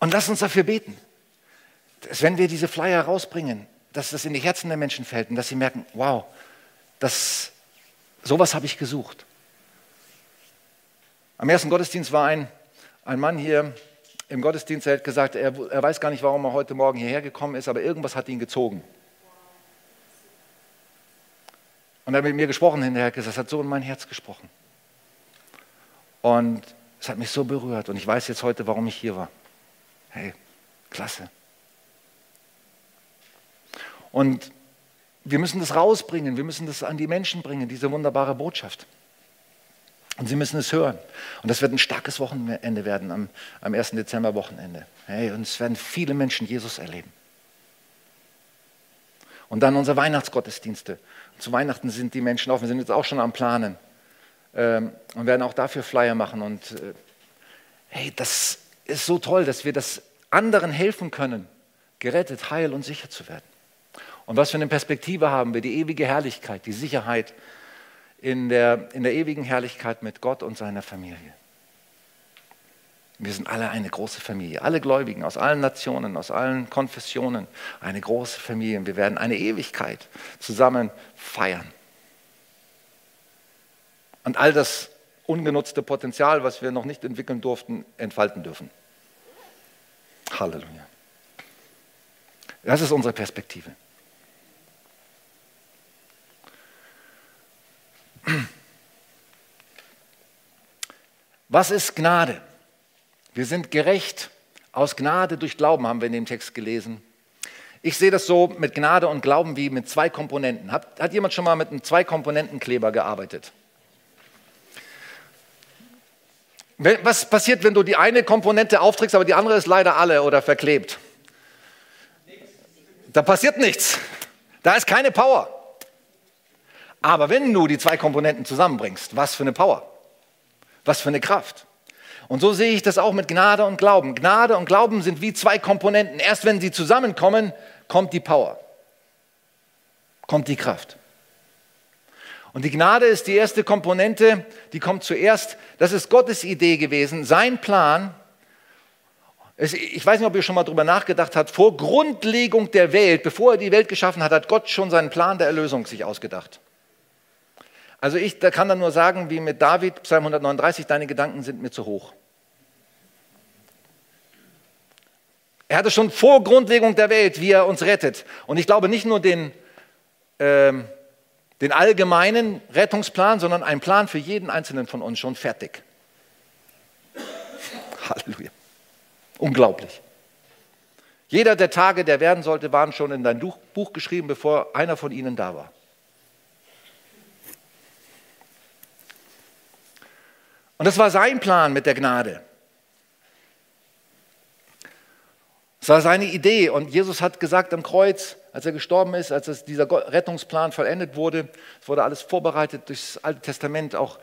Und lass uns dafür beten, dass wenn wir diese Flyer rausbringen, dass das in die Herzen der Menschen fällt und dass sie merken, wow, das, sowas habe ich gesucht. Am ersten Gottesdienst war ein, ein Mann hier im Gottesdienst, der hat gesagt, er, er weiß gar nicht, warum er heute Morgen hierher gekommen ist, aber irgendwas hat ihn gezogen. Und er hat mit mir gesprochen hinterher, gesagt, das hat so in mein Herz gesprochen. Und es hat mich so berührt und ich weiß jetzt heute, warum ich hier war. Hey, klasse. Und wir müssen das rausbringen, wir müssen das an die Menschen bringen, diese wunderbare Botschaft. Und sie müssen es hören. Und das wird ein starkes Wochenende werden am, am 1. Dezember Wochenende. Hey, und es werden viele Menschen Jesus erleben. Und dann unsere Weihnachtsgottesdienste. Zu Weihnachten sind die Menschen offen. Wir sind jetzt auch schon am Planen. Ähm, und werden auch dafür Flyer machen. Und äh, hey, das ist so toll, dass wir das anderen helfen können, gerettet, heil und sicher zu werden. Und was für eine Perspektive haben wir? Die ewige Herrlichkeit, die Sicherheit in der, in der ewigen Herrlichkeit mit Gott und seiner Familie. Wir sind alle eine große Familie, alle Gläubigen aus allen Nationen, aus allen Konfessionen, eine große Familie. Und wir werden eine Ewigkeit zusammen feiern. Und all das ungenutzte Potenzial, was wir noch nicht entwickeln durften, entfalten dürfen. Halleluja. Das ist unsere Perspektive. Was ist Gnade? Wir sind gerecht aus Gnade durch Glauben, haben wir in dem Text gelesen. Ich sehe das so mit Gnade und Glauben wie mit zwei Komponenten. Hat, hat jemand schon mal mit einem Zwei-Komponenten-Kleber gearbeitet? Was passiert, wenn du die eine Komponente aufträgst, aber die andere ist leider alle oder verklebt? Da passiert nichts. Da ist keine Power. Aber wenn du die zwei Komponenten zusammenbringst, was für eine Power, was für eine Kraft. Und so sehe ich das auch mit Gnade und Glauben. Gnade und Glauben sind wie zwei Komponenten. Erst wenn sie zusammenkommen, kommt die Power, kommt die Kraft. Und die Gnade ist die erste Komponente, die kommt zuerst. Das ist Gottes Idee gewesen, sein Plan. Ich weiß nicht, ob ihr schon mal darüber nachgedacht habt. Vor Grundlegung der Welt, bevor er die Welt geschaffen hat, hat Gott schon seinen Plan der Erlösung sich ausgedacht. Also ich da kann dann nur sagen, wie mit David, Psalm 139, deine Gedanken sind mir zu hoch. Er hatte schon vor Grundlegung der Welt, wie er uns rettet. Und ich glaube nicht nur den, ähm, den allgemeinen Rettungsplan, sondern einen Plan für jeden einzelnen von uns schon fertig. [laughs] Halleluja. Unglaublich. Jeder der Tage, der werden sollte, waren schon in dein Buch geschrieben, bevor einer von ihnen da war. Und das war sein Plan mit der Gnade. Das war seine Idee. Und Jesus hat gesagt am Kreuz, als er gestorben ist, als es, dieser Rettungsplan vollendet wurde, es wurde alles vorbereitet durchs Alte Testament, auch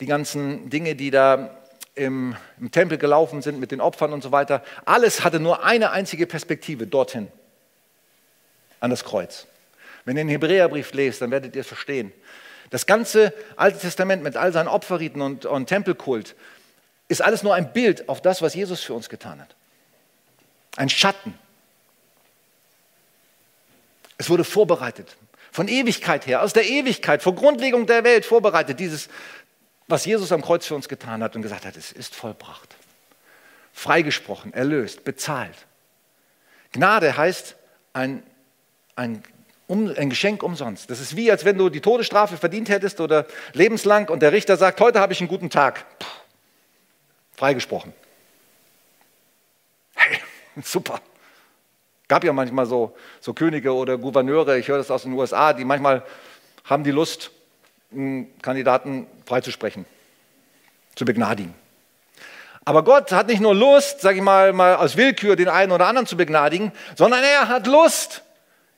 die ganzen Dinge, die da im, im Tempel gelaufen sind mit den Opfern und so weiter. Alles hatte nur eine einzige Perspektive dorthin, an das Kreuz. Wenn ihr den Hebräerbrief lest, dann werdet ihr es verstehen. Das ganze Alte Testament mit all seinen Opferriten und, und Tempelkult ist alles nur ein Bild auf das, was Jesus für uns getan hat. Ein Schatten. Es wurde vorbereitet. Von Ewigkeit her, aus der Ewigkeit, vor Grundlegung der Welt vorbereitet. Dieses, was Jesus am Kreuz für uns getan hat und gesagt hat, es ist vollbracht. Freigesprochen, erlöst, bezahlt. Gnade heißt ein, ein, um, ein Geschenk umsonst. Das ist wie, als wenn du die Todesstrafe verdient hättest oder lebenslang und der Richter sagt, heute habe ich einen guten Tag. Puh, freigesprochen. [laughs] Super. Gab ja manchmal so, so Könige oder Gouverneure, ich höre das aus den USA, die manchmal haben die Lust, einen Kandidaten freizusprechen, zu begnadigen. Aber Gott hat nicht nur Lust, sage ich mal, mal aus Willkür den einen oder anderen zu begnadigen, sondern er hat Lust,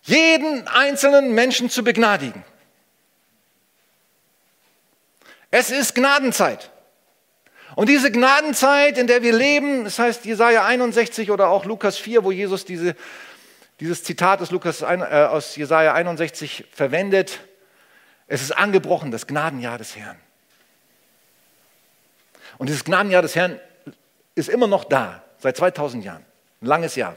jeden einzelnen Menschen zu begnadigen. Es ist Gnadenzeit. Und diese Gnadenzeit, in der wir leben, das heißt Jesaja 61 oder auch Lukas 4, wo Jesus diese, dieses Zitat aus, Lukas, äh, aus Jesaja 61 verwendet, es ist angebrochen, das Gnadenjahr des Herrn. Und dieses Gnadenjahr des Herrn ist immer noch da, seit 2000 Jahren. Ein langes Jahr.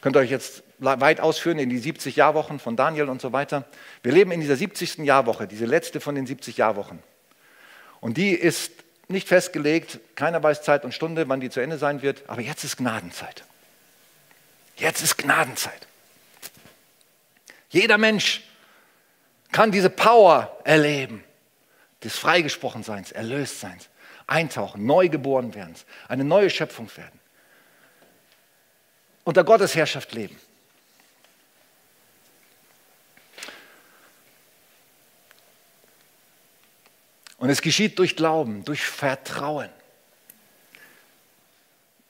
Könnt ihr euch jetzt weit ausführen in die 70 Jahrwochen von Daniel und so weiter. Wir leben in dieser 70. Jahrwoche, diese letzte von den 70 Jahrwochen. Und die ist nicht festgelegt, keiner weiß Zeit und Stunde, wann die zu Ende sein wird, aber jetzt ist Gnadenzeit. Jetzt ist Gnadenzeit. Jeder Mensch kann diese Power erleben, des Freigesprochenseins, Erlöstseins, eintauchen, neu geboren werden, eine neue Schöpfung werden, unter Gottes Herrschaft leben. Und es geschieht durch Glauben, durch Vertrauen.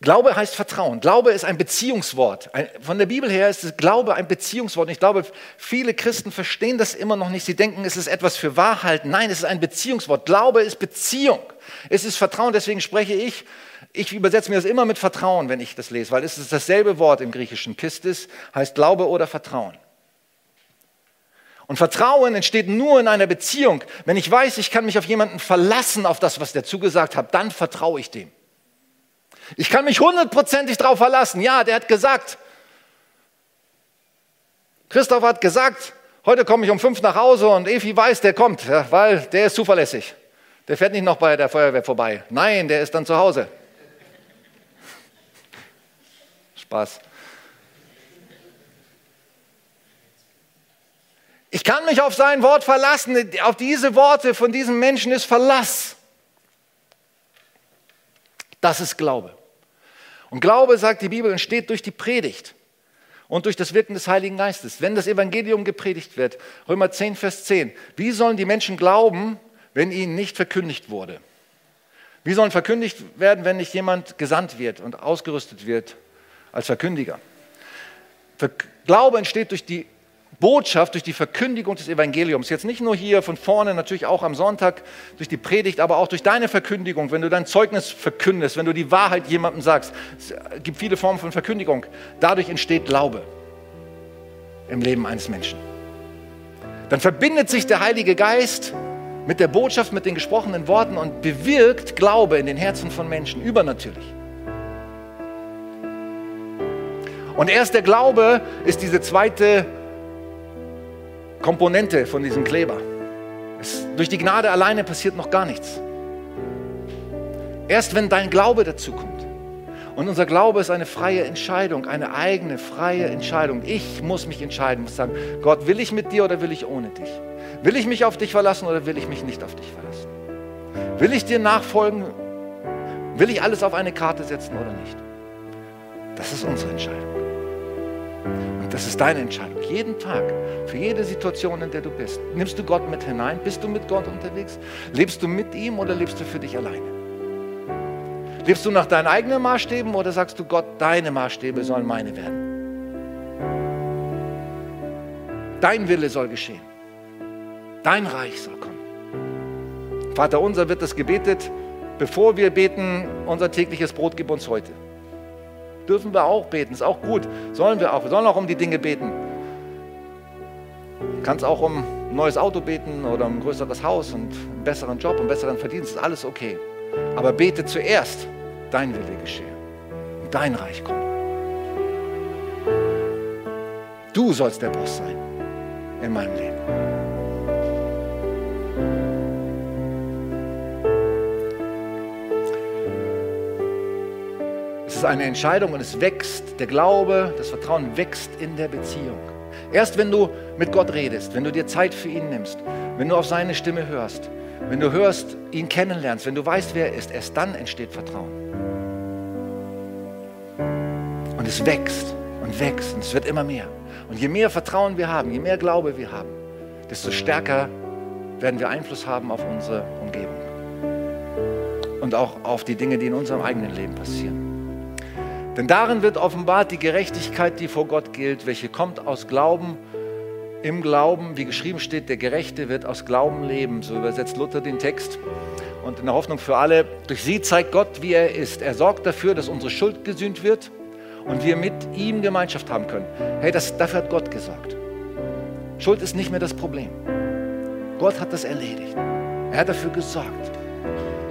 Glaube heißt Vertrauen. Glaube ist ein Beziehungswort. Von der Bibel her ist Glaube ein Beziehungswort. Ich glaube, viele Christen verstehen das immer noch nicht. Sie denken, es ist etwas für Wahrheit. Nein, es ist ein Beziehungswort. Glaube ist Beziehung. Es ist Vertrauen. Deswegen spreche ich, ich übersetze mir das immer mit Vertrauen, wenn ich das lese, weil es ist dasselbe Wort im Griechischen. Pistis heißt Glaube oder Vertrauen. Und Vertrauen entsteht nur in einer Beziehung. Wenn ich weiß, ich kann mich auf jemanden verlassen, auf das, was der zugesagt hat, dann vertraue ich dem. Ich kann mich hundertprozentig darauf verlassen. Ja, der hat gesagt, Christoph hat gesagt, heute komme ich um fünf nach Hause und Evi weiß, der kommt, weil der ist zuverlässig. Der fährt nicht noch bei der Feuerwehr vorbei. Nein, der ist dann zu Hause. Spaß. Ich kann mich auf sein Wort verlassen. Auf diese Worte von diesem Menschen ist Verlass. Das ist Glaube. Und Glaube, sagt die Bibel, entsteht durch die Predigt und durch das Wirken des Heiligen Geistes. Wenn das Evangelium gepredigt wird, Römer 10, Vers 10, wie sollen die Menschen glauben, wenn ihnen nicht verkündigt wurde? Wie sollen verkündigt werden, wenn nicht jemand gesandt wird und ausgerüstet wird als Verkündiger? Glaube entsteht durch die Botschaft, durch die Verkündigung des Evangeliums, jetzt nicht nur hier von vorne, natürlich auch am Sonntag durch die Predigt, aber auch durch deine Verkündigung, wenn du dein Zeugnis verkündest, wenn du die Wahrheit jemandem sagst. Es gibt viele Formen von Verkündigung. Dadurch entsteht Glaube im Leben eines Menschen. Dann verbindet sich der Heilige Geist mit der Botschaft, mit den gesprochenen Worten und bewirkt Glaube in den Herzen von Menschen, übernatürlich. Und erst der Glaube ist diese zweite Komponente von diesem Kleber. Es, durch die Gnade alleine passiert noch gar nichts. Erst wenn dein Glaube dazu kommt. Und unser Glaube ist eine freie Entscheidung, eine eigene freie Entscheidung. Ich muss mich entscheiden, muss sagen, Gott, will ich mit dir oder will ich ohne dich? Will ich mich auf dich verlassen oder will ich mich nicht auf dich verlassen? Will ich dir nachfolgen? Will ich alles auf eine Karte setzen oder nicht? Das ist unsere Entscheidung. Das ist deine Entscheidung. Jeden Tag, für jede Situation, in der du bist. Nimmst du Gott mit hinein? Bist du mit Gott unterwegs? Lebst du mit ihm oder lebst du für dich alleine? Lebst du nach deinen eigenen Maßstäben oder sagst du Gott, deine Maßstäbe sollen meine werden? Dein Wille soll geschehen. Dein Reich soll kommen. Vater unser wird das gebetet, bevor wir beten, unser tägliches Brot gib uns heute. Dürfen wir auch beten, ist auch gut. Sollen wir auch. Wir sollen auch um die Dinge beten. Du kannst auch um ein neues Auto beten oder um ein größeres Haus und einen besseren Job, einen besseren Verdienst, ist alles okay. Aber bete zuerst, dein Wille geschehe und dein Reich komme. Du sollst der Boss sein in meinem Leben. Ist eine Entscheidung und es wächst. Der Glaube, das Vertrauen wächst in der Beziehung. Erst wenn du mit Gott redest, wenn du dir Zeit für ihn nimmst, wenn du auf seine Stimme hörst, wenn du hörst, ihn kennenlernst, wenn du weißt, wer er ist, erst dann entsteht Vertrauen. Und es wächst und wächst und es wird immer mehr. Und je mehr Vertrauen wir haben, je mehr Glaube wir haben, desto stärker werden wir Einfluss haben auf unsere Umgebung. Und auch auf die Dinge, die in unserem eigenen Leben passieren. Denn darin wird offenbart die Gerechtigkeit, die vor Gott gilt, welche kommt aus Glauben. Im Glauben, wie geschrieben steht, der Gerechte wird aus Glauben leben. So übersetzt Luther den Text. Und in der Hoffnung für alle, durch sie zeigt Gott, wie er ist. Er sorgt dafür, dass unsere Schuld gesühnt wird und wir mit ihm Gemeinschaft haben können. Hey, das, dafür hat Gott gesorgt. Schuld ist nicht mehr das Problem. Gott hat das erledigt. Er hat dafür gesorgt,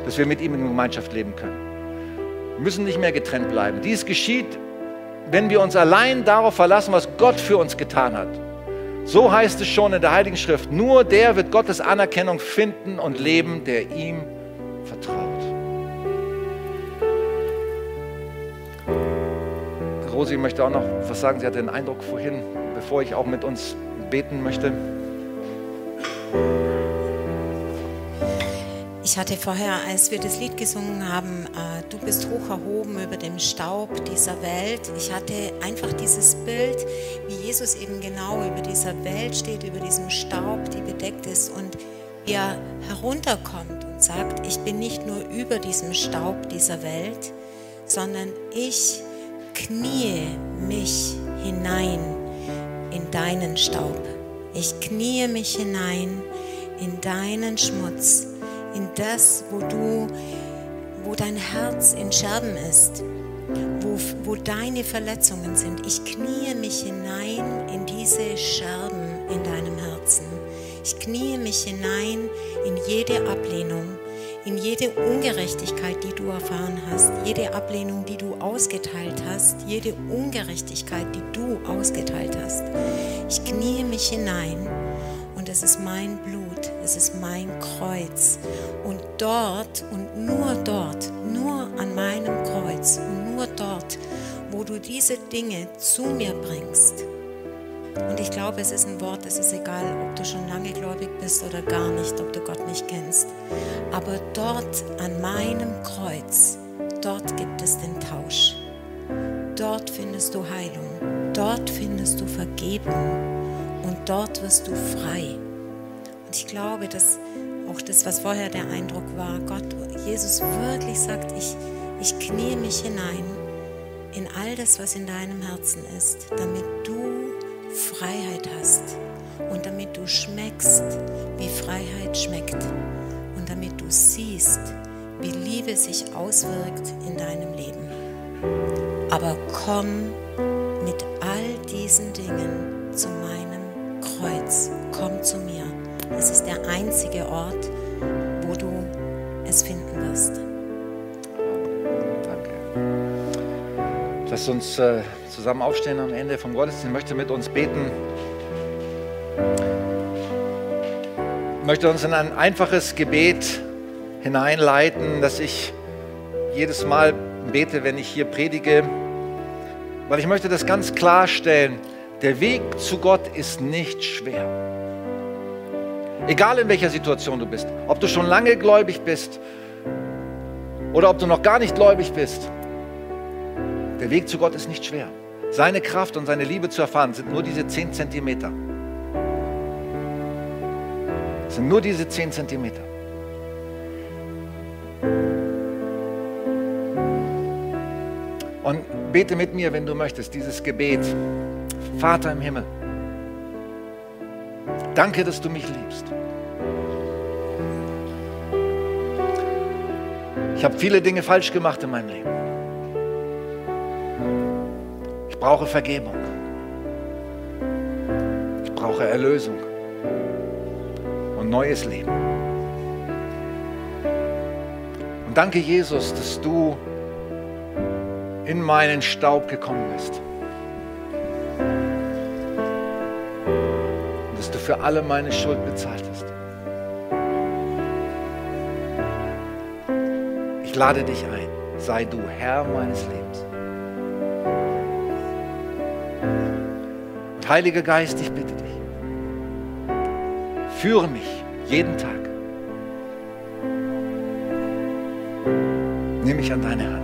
dass wir mit ihm in Gemeinschaft leben können. Müssen nicht mehr getrennt bleiben. Dies geschieht, wenn wir uns allein darauf verlassen, was Gott für uns getan hat. So heißt es schon in der Heiligen Schrift, nur der wird Gottes Anerkennung finden und leben, der ihm vertraut. Rosi möchte auch noch was sagen. Sie hatte den Eindruck vorhin, bevor ich auch mit uns beten möchte. Ich hatte vorher, als wir das Lied gesungen haben, äh, Du bist hoch erhoben über dem Staub dieser Welt, ich hatte einfach dieses Bild, wie Jesus eben genau über dieser Welt steht, über diesem Staub, die bedeckt ist und er herunterkommt und sagt, ich bin nicht nur über diesem Staub dieser Welt, sondern ich knie mich hinein in deinen Staub. Ich knie mich hinein in deinen Schmutz in das, wo du, wo dein Herz in Scherben ist, wo, wo deine Verletzungen sind. Ich knie mich hinein in diese Scherben in deinem Herzen. Ich knie mich hinein in jede Ablehnung, in jede Ungerechtigkeit, die du erfahren hast, jede Ablehnung, die du ausgeteilt hast, jede Ungerechtigkeit, die du ausgeteilt hast. Ich knie mich hinein und es ist mein Blut, es ist mein Kreuz. Und dort und nur dort, nur an meinem Kreuz nur dort, wo du diese Dinge zu mir bringst. Und ich glaube, es ist ein Wort, es ist egal, ob du schon lange gläubig bist oder gar nicht, ob du Gott nicht kennst. Aber dort an meinem Kreuz, dort gibt es den Tausch. Dort findest du Heilung, dort findest du Vergebung und dort wirst du frei. Und ich glaube, dass auch das, was vorher der Eindruck war, Gott, Jesus wirklich sagt, ich, ich knie mich hinein in all das, was in deinem Herzen ist, damit du Freiheit hast und damit du schmeckst, wie Freiheit schmeckt und damit du siehst, wie Liebe sich auswirkt in deinem Leben. Aber komm mit all diesen Dingen zu meinem Kreuz, komm zu mir. Es ist der einzige Ort, wo du es finden wirst. Danke. Lass uns äh, zusammen aufstehen am Ende vom Gottesdienst. Ich möchte mit uns beten. Ich möchte uns in ein einfaches Gebet hineinleiten, das ich jedes Mal bete, wenn ich hier predige, weil ich möchte das ganz klarstellen. Der Weg zu Gott ist nicht schwer. Egal in welcher Situation du bist, ob du schon lange gläubig bist oder ob du noch gar nicht gläubig bist, der Weg zu Gott ist nicht schwer. Seine Kraft und seine Liebe zu erfahren sind nur diese 10 Zentimeter. sind nur diese 10 Zentimeter. Und bete mit mir, wenn du möchtest, dieses Gebet. Vater im Himmel, danke, dass du mich liebst. Ich habe viele Dinge falsch gemacht in meinem Leben. Ich brauche Vergebung. Ich brauche Erlösung und neues Leben. Und danke, Jesus, dass du in meinen Staub gekommen bist für alle meine Schuld bezahlt hast. Ich lade dich ein, sei du Herr meines Lebens. Und Heiliger Geist, ich bitte dich, führe mich jeden Tag. Nimm mich an deine Hand.